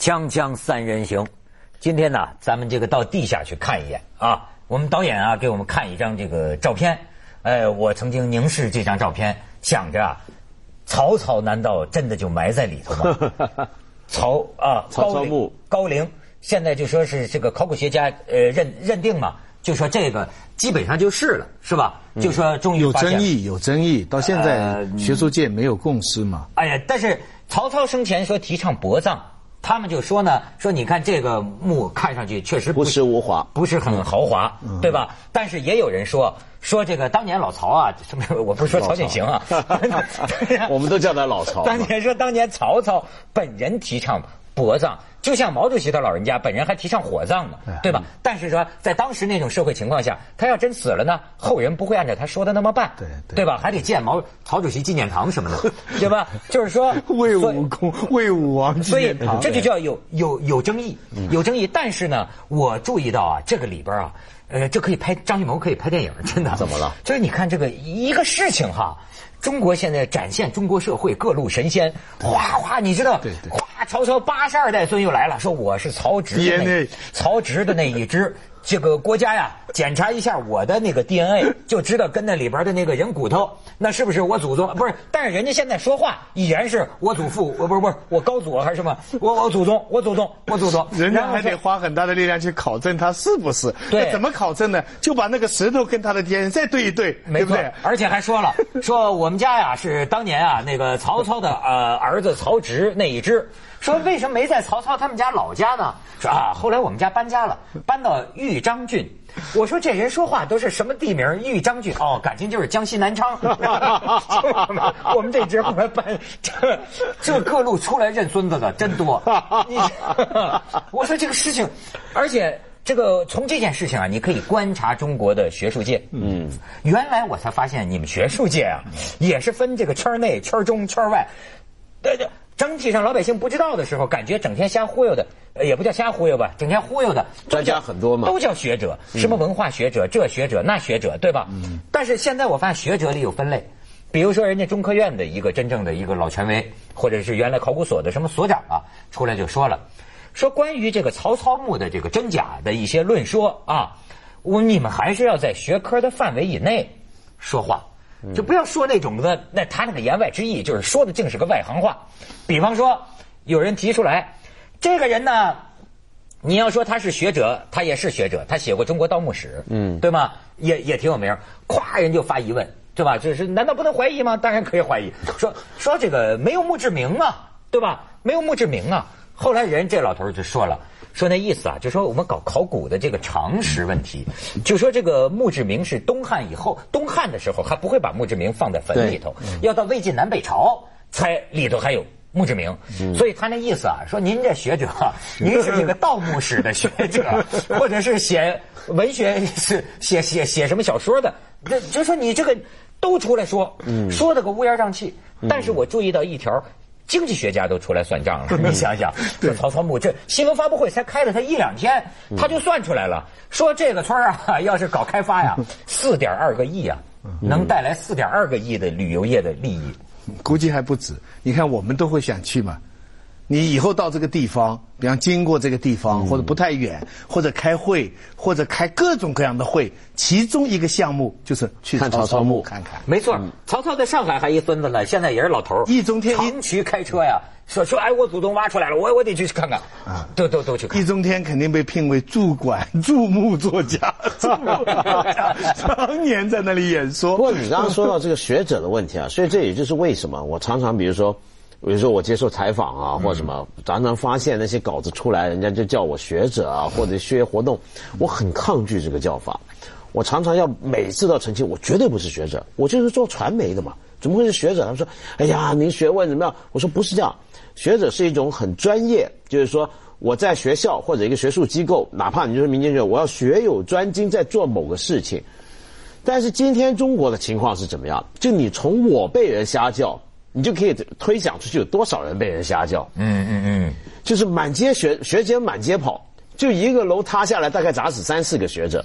锵锵三人行，今天呢，咱们这个到地下去看一眼啊。我们导演啊，给我们看一张这个照片。哎，我曾经凝视这张照片，想着啊，曹操难道真的就埋在里头吗？曹啊，曹操墓高陵，现在就说是这个考古学家呃认认定嘛，就说这个基本上就是了，是吧？就说终于有争议，有争议，到现在呃学术界没有共识嘛。哎呀，但是曹操生前说提倡薄葬，他们就说呢，说你看这个墓看上去确实不实无华不是很豪华，对吧？但是也有人说说这个当年老曹啊，什 么我不是说曹景行啊，我们都叫他老曹 当年说当年曹操本人提倡薄葬。就像毛主席他老人家本人还提倡火葬呢，对吧？但是说在当时那种社会情况下，他要真死了呢，后人不会按照他说的那么办，对吧？还得建毛曹主席纪念堂什么的，对吧？就是说魏武公、魏武王纪所以，这就叫有有有争议，有争议。但是呢，我注意到啊，这个里边啊，呃，这可以拍张艺谋可以拍电影，真的。怎么了？就是你看这个一个事情哈，中国现在展现中国社会各路神仙，哗哗，你知道对对，哗，曹操八十二代孙又来了，说我是曹植的那曹植的那一支。这个国家呀，检查一下我的那个 DNA，就知道跟那里边的那个人骨头，那是不是我祖宗？不是，但是人家现在说话依然是我祖父，我不是不是我高祖还是什么？我我祖宗，我祖宗，我祖宗。人家还得花很大的力量去考证他是不是。对那怎么考证呢？就把那个石头跟他的 DNA 再对一对，没错对不对？，而且还说了，说我们家呀是当年啊那个曹操的呃儿子曹植那一支，说为什么没在曹操他们家老家呢？说啊，后来我们家搬家了，搬到豫章郡。我说这人说话都是什么地名？豫章郡哦，感情就是江西南昌。我们这节后来搬，这这各路出来认孙子的真多。你我说这个事情，而且。这个从这件事情啊，你可以观察中国的学术界。嗯，原来我才发现你们学术界啊，也是分这个圈内、圈中、圈外。对对，整体上老百姓不知道的时候，感觉整天瞎忽悠的，呃也不叫瞎忽悠吧，整天忽悠的专家很多嘛都叫学者，什么文化学者、这学者那学者，对吧？嗯但是现在我发现学者里有分类。比如说，人家中科院的一个真正的一个老权威，或者是原来考古所的什么所长啊，出来就说了，说关于这个曹操墓的这个真假的一些论说啊，我你们还是要在学科的范围以内说话，就不要说那种的，那他那个言外之意就是说的竟是个外行话。比方说，有人提出来，这个人呢，你要说他是学者，他也是学者，他写过《中国盗墓史》，嗯，对吗？也也挺有名。咵，人就发疑问，对吧？就是难道不能怀疑吗？当然可以怀疑。说说这个没有墓志铭啊，对吧？没有墓志铭啊。后来人这老头就说了，说那意思啊，就说我们搞考古的这个常识问题，就说这个墓志铭是东汉以后，东汉的时候还不会把墓志铭放在坟里头，要到魏晋南北朝才里头还有。墓志铭，所以他那意思啊，说您这学者，您是这个盗墓史的学者，或者是写文学是写写写什么小说的，这就说你这个都出来说，说的个乌烟瘴气。但是我注意到一条，经济学家都出来算账了。你想想，这曹操墓这新闻发布会才开了他一两天，他就算出来了，说这个村儿啊，要是搞开发呀，四点二个亿啊，能带来四点二个亿的旅游业的利益。估计还不止。你看，我们都会想去嘛。你以后到这个地方，比方经过这个地方，或者不太远，或者开会，或者开各种各样的会，其中一个项目就是去看曹操墓。看看。没错，曹操在上海还一孙子呢，现在也是老头儿。易中天长驱开车呀，说说哎，我祖宗挖出来了，我我得去看看。啊，都都都去看。易。中天肯定被聘为驻馆驻墓作家，驻墓作家常年在那里演说。不过你刚刚说到这个学者的问题啊，所以这也就是为什么我常常比如说，比如说我接受采访啊或者什么，常常发现那些稿子出来，人家就叫我学者啊或者学活动，我很抗拒这个叫法。我常常要每次都要澄清，我绝对不是学者，我就是做传媒的嘛，怎么会是学者？他们说，哎呀，您学问怎么样？我说不是这样，学者是一种很专业，就是说我在学校或者一个学术机构，哪怕你就是民间学者，我要学有专精，在做某个事情。但是今天中国的情况是怎么样？就你从我被人瞎叫，你就可以推想出去有多少人被人瞎叫。嗯嗯嗯，就是满街学学姐满街跑，就一个楼塌下来，大概砸死三四个学者。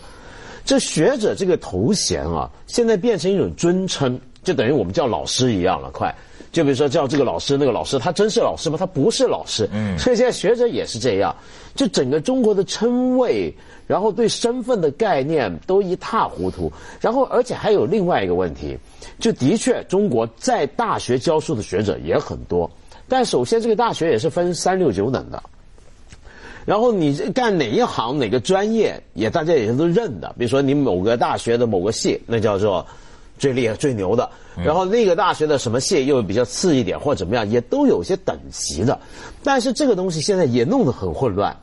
这学者这个头衔啊，现在变成一种尊称，就等于我们叫老师一样了，快。就比如说叫这个老师那个老师，他真是老师吗？他不是老师。嗯，所以现在学者也是这样，就整个中国的称谓，然后对身份的概念都一塌糊涂。然后而且还有另外一个问题，就的确中国在大学教书的学者也很多，但首先这个大学也是分三六九等的。然后你干哪一行哪个专业，也大家也都认的。比如说你某个大学的某个系，那叫做最厉害、最牛的。然后那个大学的什么系又比较次一点，或者怎么样，也都有些等级的。但是这个东西现在也弄得很混乱。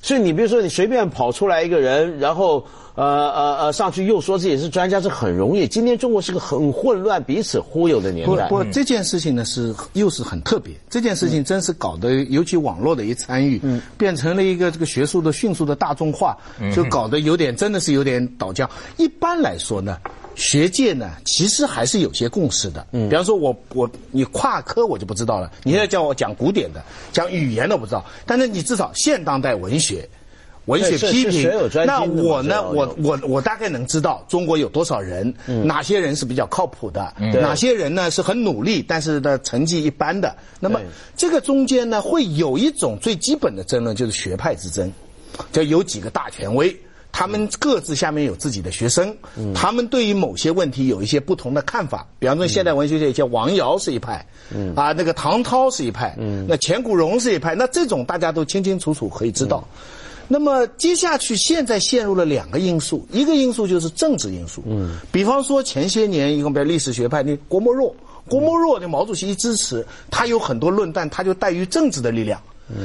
所以你比如说你随便跑出来一个人，然后呃呃呃上去又说自己是专家，是很容易。今天中国是个很混乱、彼此忽悠的年代。不不，这件事情呢是又是很特别。这件事情真是搞得，尤其网络的一参与，变成了一个这个学术的迅速的大众化，就搞得有点真的是有点倒浆。一般来说呢。学界呢，其实还是有些共识的。嗯，比方说，我我你跨科我就不知道了。你现在叫我讲古典的，讲语言的不知道。但是你至少现当代文学、文学批评，那我呢，我我我大概能知道中国有多少人，哪些人是比较靠谱的，哪些人呢是很努力，但是呢成绩一般的。那么这个中间呢，会有一种最基本的争论，就是学派之争，就有几个大权威。他们各自下面有自己的学生，他们对于某些问题有一些不同的看法。比方说，现代文学界叫王瑶是一派，啊，那个唐涛是一派，那钱谷荣是一派。那这种大家都清清楚楚可以知道。那么接下去，现在陷入了两个因素，一个因素就是政治因素。嗯，比方说前些年，一个比如历史学派，那郭沫若，郭沫若的毛主席一支持，他有很多论断，他就带于政治的力量。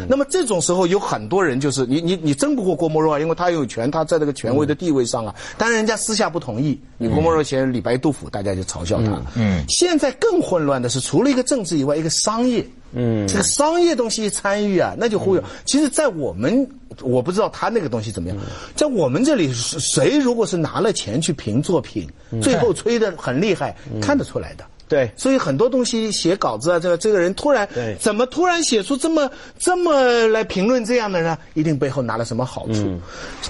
那么这种时候有很多人就是你你你争不过郭沫若啊，因为他有权，他在这个权威的地位上啊。但是人家私下不同意，你郭沫若嫌李白、杜甫，大家就嘲笑他。嗯，现在更混乱的是，除了一个政治以外，一个商业。嗯，这个商业东西一参与啊，那就忽悠。其实，在我们我不知道他那个东西怎么样，在我们这里，谁如果是拿了钱去评作品，最后吹的很厉害，看得出来的。对，所以很多东西写稿子啊，这个这个人突然怎么突然写出这么这么来评论这样的呢？一定背后拿了什么好处。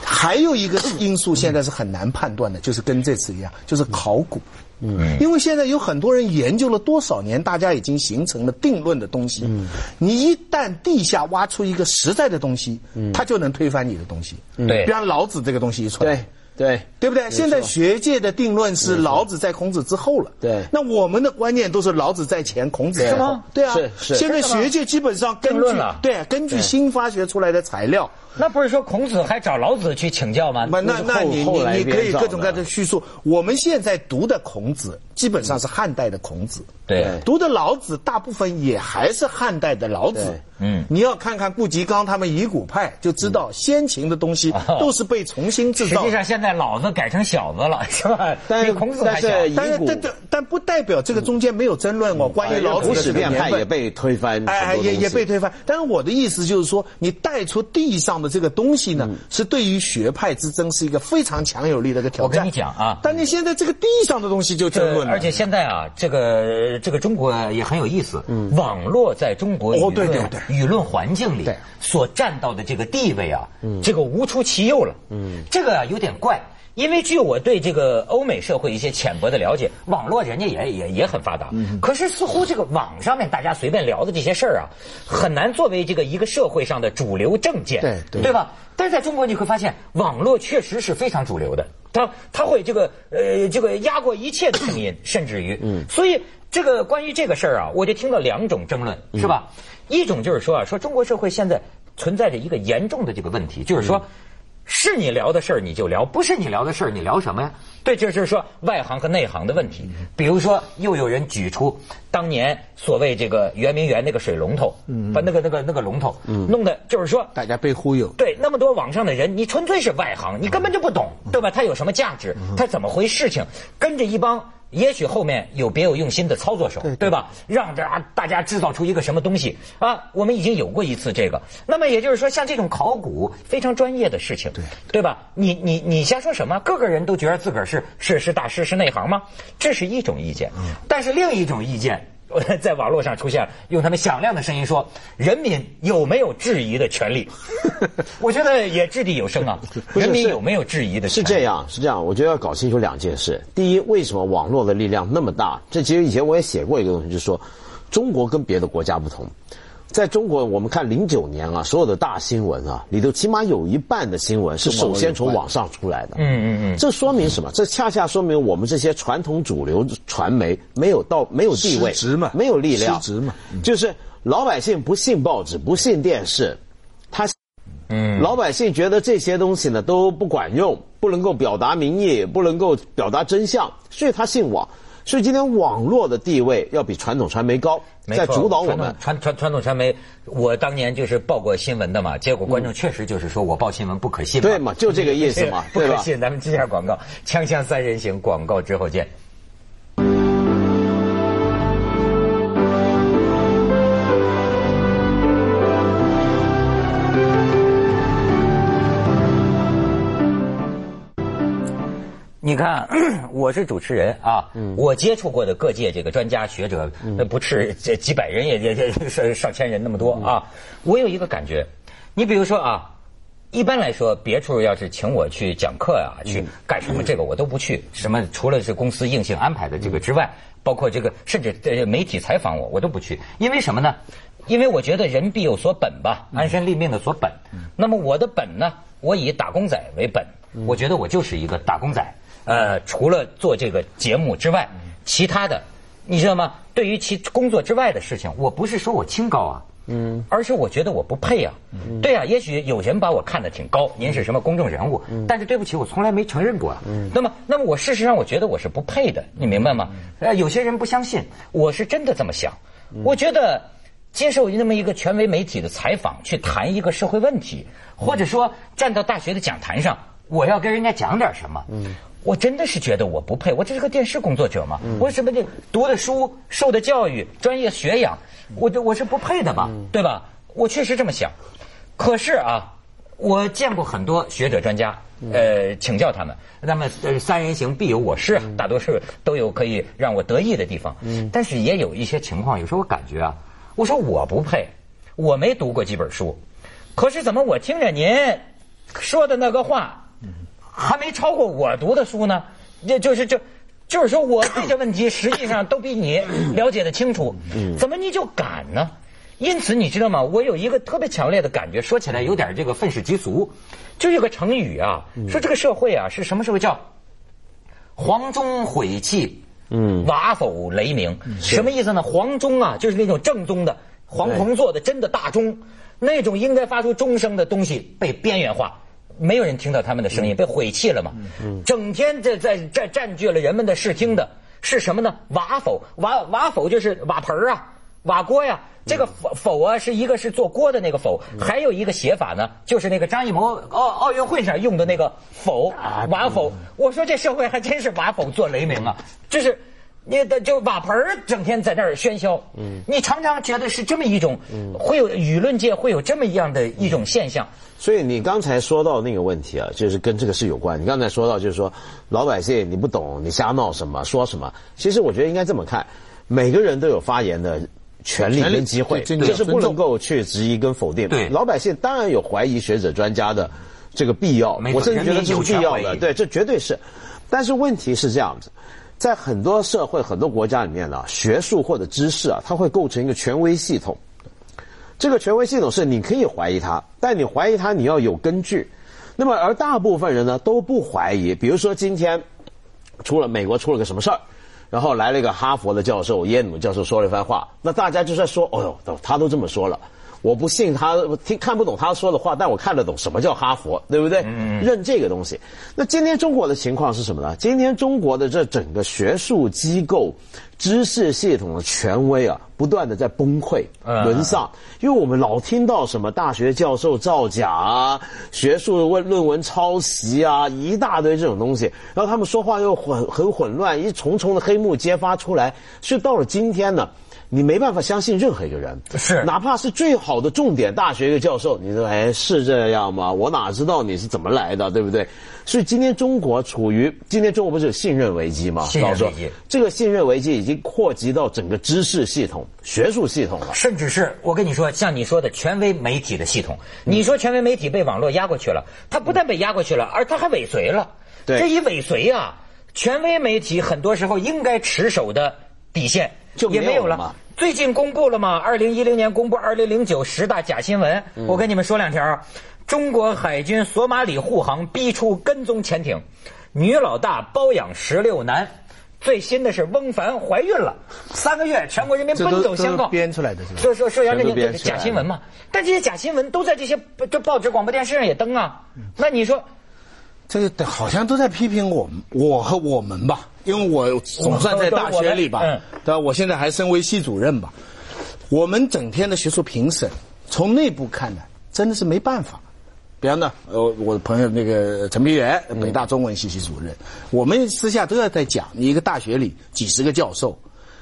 还有一个因素现在是很难判断的，就是跟这次一样，就是考古。嗯，因为现在有很多人研究了多少年，大家已经形成了定论的东西。嗯，你一旦地下挖出一个实在的东西，嗯，它就能推翻你的东西。对，比方老子这个东西一出来。对对不对？现在学界的定论是老子在孔子之后了。对，那我们的观念都是老子在前，孔子在后。对啊，是是。现在学界基本上根据对根据新发掘出来的材料。那不是说孔子还找老子去请教吗？那那你你你可以各种各样的叙述。我们现在读的孔子基本上是汉代的孔子，对，读的老子大部分也还是汉代的老子。嗯，你要看看顾颉刚他们夷古派，就知道先秦的东西都是被重新制造。实际上现在老子改成小子了，是吧？但是孔子还小。但是但但但不代表这个中间没有争论哦。关于老子的变派也被推翻，哎，也也被推翻。但是我的意思就是说，你带出地上的这个东西呢，是对于学派之争是一个非常强有力的一个挑战。我跟你讲啊，但你现在这个地上的东西就争论了。而且现在啊，这个这个中国也很有意思，网络在中国哦，对对对舆论环境。里所占到的这个地位啊，这个无出其右了。嗯，这个有点怪，因为据我对这个欧美社会一些浅薄的了解，网络人家也也也很发达。嗯，可是似乎这个网上面大家随便聊的这些事儿啊，很难作为这个一个社会上的主流政见。对对吧？但是在中国你会发现，网络确实是非常主流的。它它会这个呃这个压过一切的声音，甚至于嗯，所以这个关于这个事儿啊，我就听到两种争论，是吧？一种就是说啊，说中国社会现在存在着一个严重的这个问题，就是说，是你聊的事儿你就聊，不是你聊的事儿你聊什么呀？对，就是说外行和内行的问题。比如说，又有人举出当年所谓这个圆明园那个水龙头，把那个那个那个龙头弄的，就是说大家被忽悠。对，那么多网上的人，你纯粹是外行，你根本就不懂，对吧？它有什么价值？它怎么回事情？跟着一帮。也许后面有别有用心的操作手，对吧？让这大家制造出一个什么东西啊？我们已经有过一次这个。那么也就是说，像这种考古非常专业的事情，对对吧？你你你瞎说什么？个个人都觉得自个儿是是是大师是内行吗？这是一种意见。但是另一种意见。在网络上出现，用他们响亮的声音说：“人民有没有质疑的权利？” 我觉得也掷地有声啊！人民有没有质疑的？是这样，是这样。我觉得要搞清楚两件事。第一，为什么网络的力量那么大？这其实以前我也写过一个东西，就是说，中国跟别的国家不同，在中国我们看零九年啊，所有的大新闻啊里头，起码有一半的新闻是首先从网上出来的。嗯嗯嗯，这说明什么？这恰恰说明我们这些传统主流传媒没有到没有地位，没有力量，失职嘛就是老百姓不信报纸，不信电视，他。嗯，老百姓觉得这些东西呢都不管用，不能够表达民意，不能够表达真相，所以他信网。所以今天网络的地位要比传统传媒高，在主导我们传。传传传统传媒，我当年就是报过新闻的嘛，结果观众确实就是说我报新闻不可信嘛，对嘛就这个意思嘛不可信。咱们接下广告，锵锵三人行广告之后见。看，我是主持人啊，我接触过的各界这个专家学者，那不是这几百人，也也也是上千人那么多啊。我有一个感觉，你比如说啊，一般来说，别处要是请我去讲课呀、去干什么，这个我都不去。什么除了是公司硬性安排的这个之外，包括这个甚至呃媒体采访我，我都不去。因为什么呢？因为我觉得人必有所本吧，安身立命的所本。那么我的本呢，我以打工仔为本，我觉得我就是一个打工仔。呃，除了做这个节目之外，其他的，你知道吗？对于其工作之外的事情，我不是说我清高啊，嗯，而是我觉得我不配啊。嗯对啊，也许有人把我看得挺高，您是什么公众人物，但是对不起，我从来没承认过啊。那么，那么我事实上我觉得我是不配的，你明白吗？呃，有些人不相信，我是真的这么想。我觉得接受那么一个权威媒体的采访，去谈一个社会问题，或者说站到大学的讲坛上，我要跟人家讲点什么。嗯。我真的是觉得我不配，我这是个电视工作者嘛，我什么的读的书、受的教育、专业学养，我这我是不配的嘛，对吧？我确实这么想。可是啊，我见过很多学者专家，呃，请教他们，那么呃三人行必有我师啊，大多数都有可以让我得意的地方。嗯但是也有一些情况，有时候我感觉啊，我说我不配，我没读过几本书，可是怎么我听着您说的那个话？还没超过我读的书呢，这就是就就是说我对这问题实际上都比你了解的清楚，怎么你就敢呢？因此你知道吗？我有一个特别强烈的感觉，说起来有点这个愤世嫉俗，就有个成语啊，说这个社会啊是什么社会？叫黄钟毁弃，嗯，瓦否雷鸣，什么意思呢？黄钟啊，就是那种正宗的黄铜做的真的大钟，那种应该发出钟声的东西被边缘化。没有人听到他们的声音，被毁弃了嘛？整天这在在占据了人们的视听的是什么呢？瓦否瓦瓦否就是瓦盆儿啊，瓦锅呀。这个否否啊，是一个是做锅的那个否，还有一个写法呢，就是那个张艺谋奥奥运会上用的那个否瓦否。我说这社会还真是瓦否做雷鸣啊，就是。你的就瓦盆儿整天在那儿喧嚣，嗯，你常常觉得是这么一种，嗯会有舆论界会有这么一样的一种现象，所以你刚才说到那个问题啊，就是跟这个是有关。你刚才说到就是说，老百姓你不懂，你瞎闹什么，说什么？其实我觉得应该这么看，每个人都有发言的权利跟机会，权利对这是不能够去质疑跟否定。对老百姓当然有怀疑学者专家的这个必要我甚至觉得这是必要的，对，这绝对是。但是问题是这样子。在很多社会、很多国家里面呢，学术或者知识啊，它会构成一个权威系统。这个权威系统是你可以怀疑它，但你怀疑它你要有根据。那么而大部分人呢都不怀疑。比如说今天出了美国出了个什么事儿，然后来了一个哈佛的教授、耶鲁教授说了一番话，那大家就在说：“哦呦，他都这么说了。”我不信他，听看不懂他说的话，但我看得懂什么叫哈佛，对不对？认这个东西。那今天中国的情况是什么呢？今天中国的这整个学术机构、知识系统的权威啊，不断的在崩溃、沦丧。因为我们老听到什么大学教授造假啊、学术论论文抄袭啊，一大堆这种东西，然后他们说话又混很混乱，一重重的黑幕揭发出来，所以到了今天呢。你没办法相信任何一个人，是哪怕是最好的重点大学一个教授，你说哎是这样吗？我哪知道你是怎么来的，对不对？所以今天中国处于今天中国不是有信任危机吗？信任危机这个信任危机已经扩及到整个知识系统、学术系统了。甚至是我跟你说，像你说的权威媒体的系统，你说权威媒体被网络压过去了，它不但被压过去了，而它还尾随了。对这一尾随啊，权威媒体很多时候应该持守的底线也没有了。最近公布了吗？二零一零年公布二零零九十大假新闻，我跟你们说两条。中国海军索马里护航逼出跟踪潜艇，女老大包养十六男。最新的是翁帆怀孕了，三个月，全国人民奔走相告。编出来的是吧？说说说，杨振全都编宁假新闻嘛？但这些假新闻都在这些这报纸、广播电视上也登啊。那你说，这个好像都在批评我们，我和我们吧，因为我总算在大学里吧，嗯对吧？我现在还身为系主任吧，我们整天的学术评审，从内部看呢，真的是没办法。比方呢，呃，我的朋友那个陈培元，北大中文系系主任，我们私下都要在讲，你一个大学里几十个教授，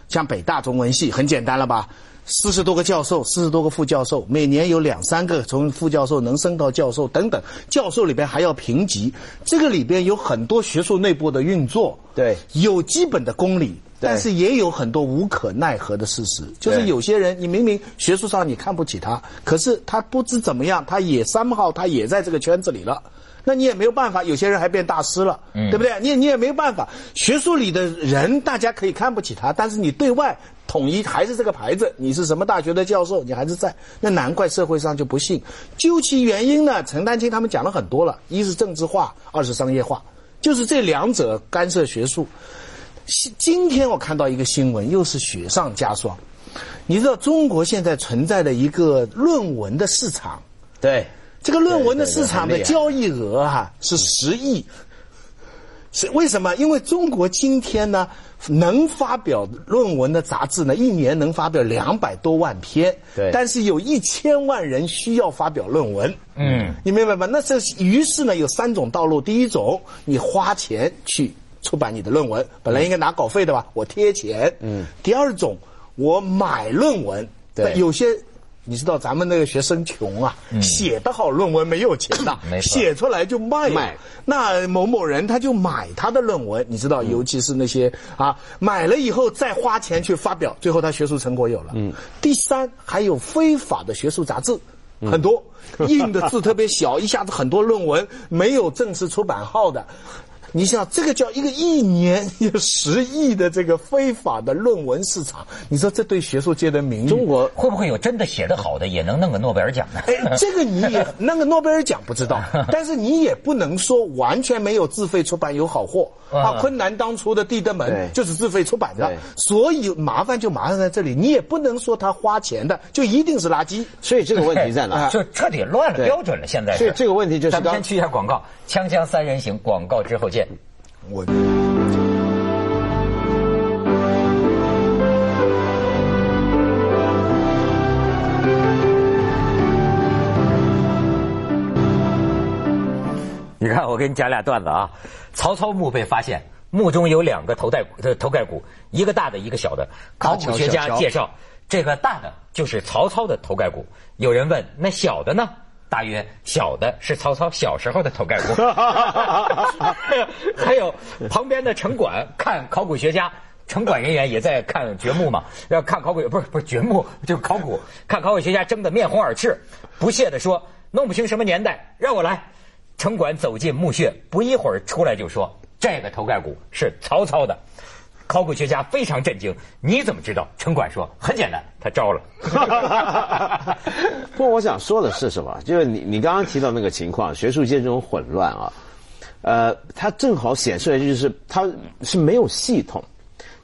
像北大中文系很简单了吧？四十多个教授，四十多个副教授，每年有两三个从副教授能升到教授等等，教授里边还要评级，这个里边有很多学术内部的运作，对。有基本的公理，但是也有很多无可奈何的事实，就是有些人你明明学术上你看不起他，可是他不知怎么样，他也三号，他也在这个圈子里了。那你也没有办法，有些人还变大师了，对不对？你你也没有办法。学术里的人，大家可以看不起他，但是你对外统一还是这个牌子，你是什么大学的教授，你还是在。那难怪社会上就不信。究其原因呢，陈丹青他们讲了很多了，一是政治化，二是商业化，就是这两者干涉学术。今今天我看到一个新闻，又是雪上加霜。你知道中国现在存在的一个论文的市场，对，这个论文的市场的交易额哈、是十亿，是为什么？因为中国今天呢，能发表论文的杂志呢，一年能发表两百多万篇，对。但是有一千万人需要发表论文，嗯，你明白吗？那这于是呢，有三种道路，第一种，你花钱去出版你的论文，本来应该拿稿费的吧，我贴钱，嗯，第二种，我买论文，对。有些。你知道咱们那个学生穷啊，写得好论文没有钱的，没错写出来就卖卖那某某人他就买他的论文，你知道，尤其是那些啊，买了以后再花钱去发表，最后他学术成果有了。嗯。第三，还有非法的学术杂志。很多 印的字特别小，一下子很多论文没有正式出版号的，你想这个叫一个一年有十亿的这个非法的论文市场，你说这对学术界的名誉，中国会不会有真的写得好的也能弄个诺贝尔奖呢？哎，这个你也那个诺贝尔奖不知道，但是你也不能说完全没有自费出版有好货啊。昆南当初的《地德门》就是自费出版的，所以麻烦就麻烦在这里，你也不能说他花钱的就一定是垃圾。所以这个问题在哪？就彻底乱了标准了。现在是所以这个问题就是刚咱先去一下广告，锵锵三人行，广告之后见。我你看，我给你讲俩段子啊。曹操墓被发现，墓中有两个头盖骨头盖骨，一个大的，一个小的。考古学家介绍，这个大的就是曹操的头盖骨。有人问，那小的呢？大约小的是曹操 小时候的头盖骨。还有旁边的城管看考古学家。城管人员也在看掘墓嘛，要看考古不是不是掘墓，就是考古，看考古学家争得面红耳赤，不屑地说：“弄不清什么年代，让我来。”城管走进墓穴，不一会儿出来就说：“这个头盖骨是曹操的。”考古学家非常震惊：“你怎么知道？”城管说：“很简单，他招了。不过我想说的是什么？就是你你刚刚提到那个情况，学术界这种混乱啊，呃，它正好显示的就是它是没有系统。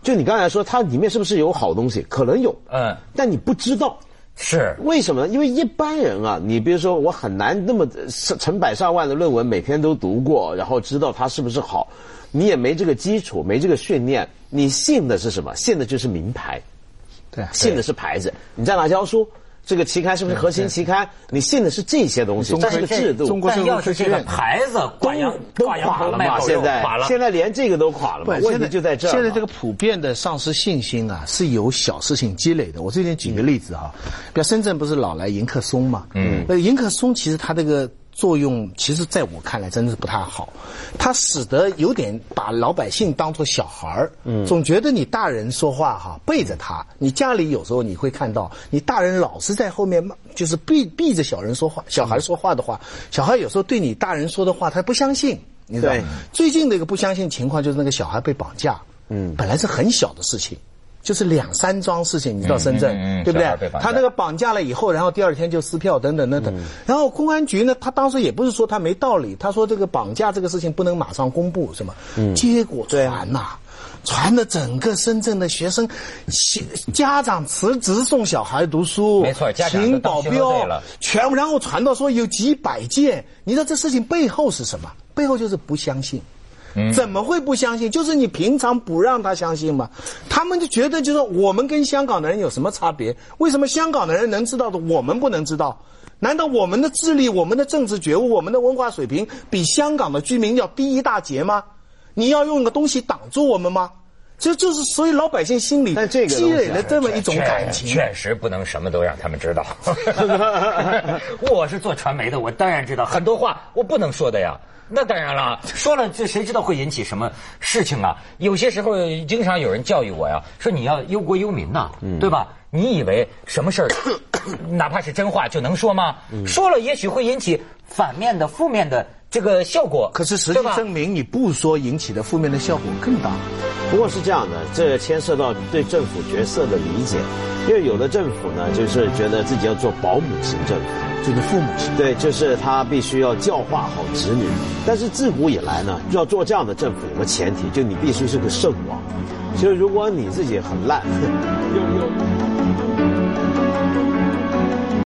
就你刚才说，它里面是不是有好东西？可能有，嗯，但你不知道。是为什么呢？因为一般人啊，你比如说我很难那么成成百上万的论文每天都读过，然后知道它是不是好，你也没这个基础，没这个训练，你信的是什么？信的就是名牌，对啊信的是牌子。你在哪教书？这个期刊是不是核心期刊？你信的是这些东西，中这是个制度。中国要是这个牌子挂羊都垮了嘛？现在垮了，现在连这个都垮了嘛？问题就在这儿。现在这个普遍的丧失信心啊，是由小事情积累的。我最近举个例子哈，比如深圳不是老来迎客松嘛？嗯，那迎客松其实它这个作用，其实在我看来真的是不太好，它使得有点把老百姓当做小孩儿，嗯，总觉得你大人说话哈背着他，你家里有时候你会看到，你大人老是在后面骂就是避避着小人说话，小孩说话的话，小孩有时候对你大人说的话他不相信。你知道对。最近的一个不相信情况就是那个小孩被绑架，嗯，本来是很小的事情，就是两三桩事情，你到深圳，嗯嗯嗯对不对他那个绑架了以后，然后第二天就撕票等等等等。然后公安局呢，他当时也不是说他没道理，他说这个绑架这个事情不能马上公布，是吗？结果传呐、传的整个深圳的学生、小家长辞职送小孩读书，没错家长都请保镖部然后传到说有几百件，你知道这事情背后是什么？背后就是不相信。怎么会不相信？就是你平常不让他相信嘛，他们就觉得就是说我们跟香港的人有什么差别？为什么香港的人能知道的，我们不能知道？难道我们的智力、我们的政治觉悟、我们的文化水平比香港的居民要低一大截吗？你要用个东西挡住我们吗？这就是所以老百姓心里积累了这么一种感情。确实不能什么都让他们知道。我是做传媒的，我当然知道很多话我不能说的呀。那当然了，说了这谁知道会引起什么事情啊？有些时候经常有人教育我呀，说你要忧国忧民呐，对吧？你以为什么事儿，哪怕是真话就能说吗？说了也许会引起反面的、负面的这个效果。可是实际证明，你不说引起的负面的效果更大。不过是这样的，这牵涉到对政府角色的理解，因为有的政府呢，就是觉得自己要做保姆行政。就是父母型。对，就是他必须要教化好子女，但是自古以来呢，要做这样的政府有个前提，就你必须是个圣王。所以如果你自己很烂，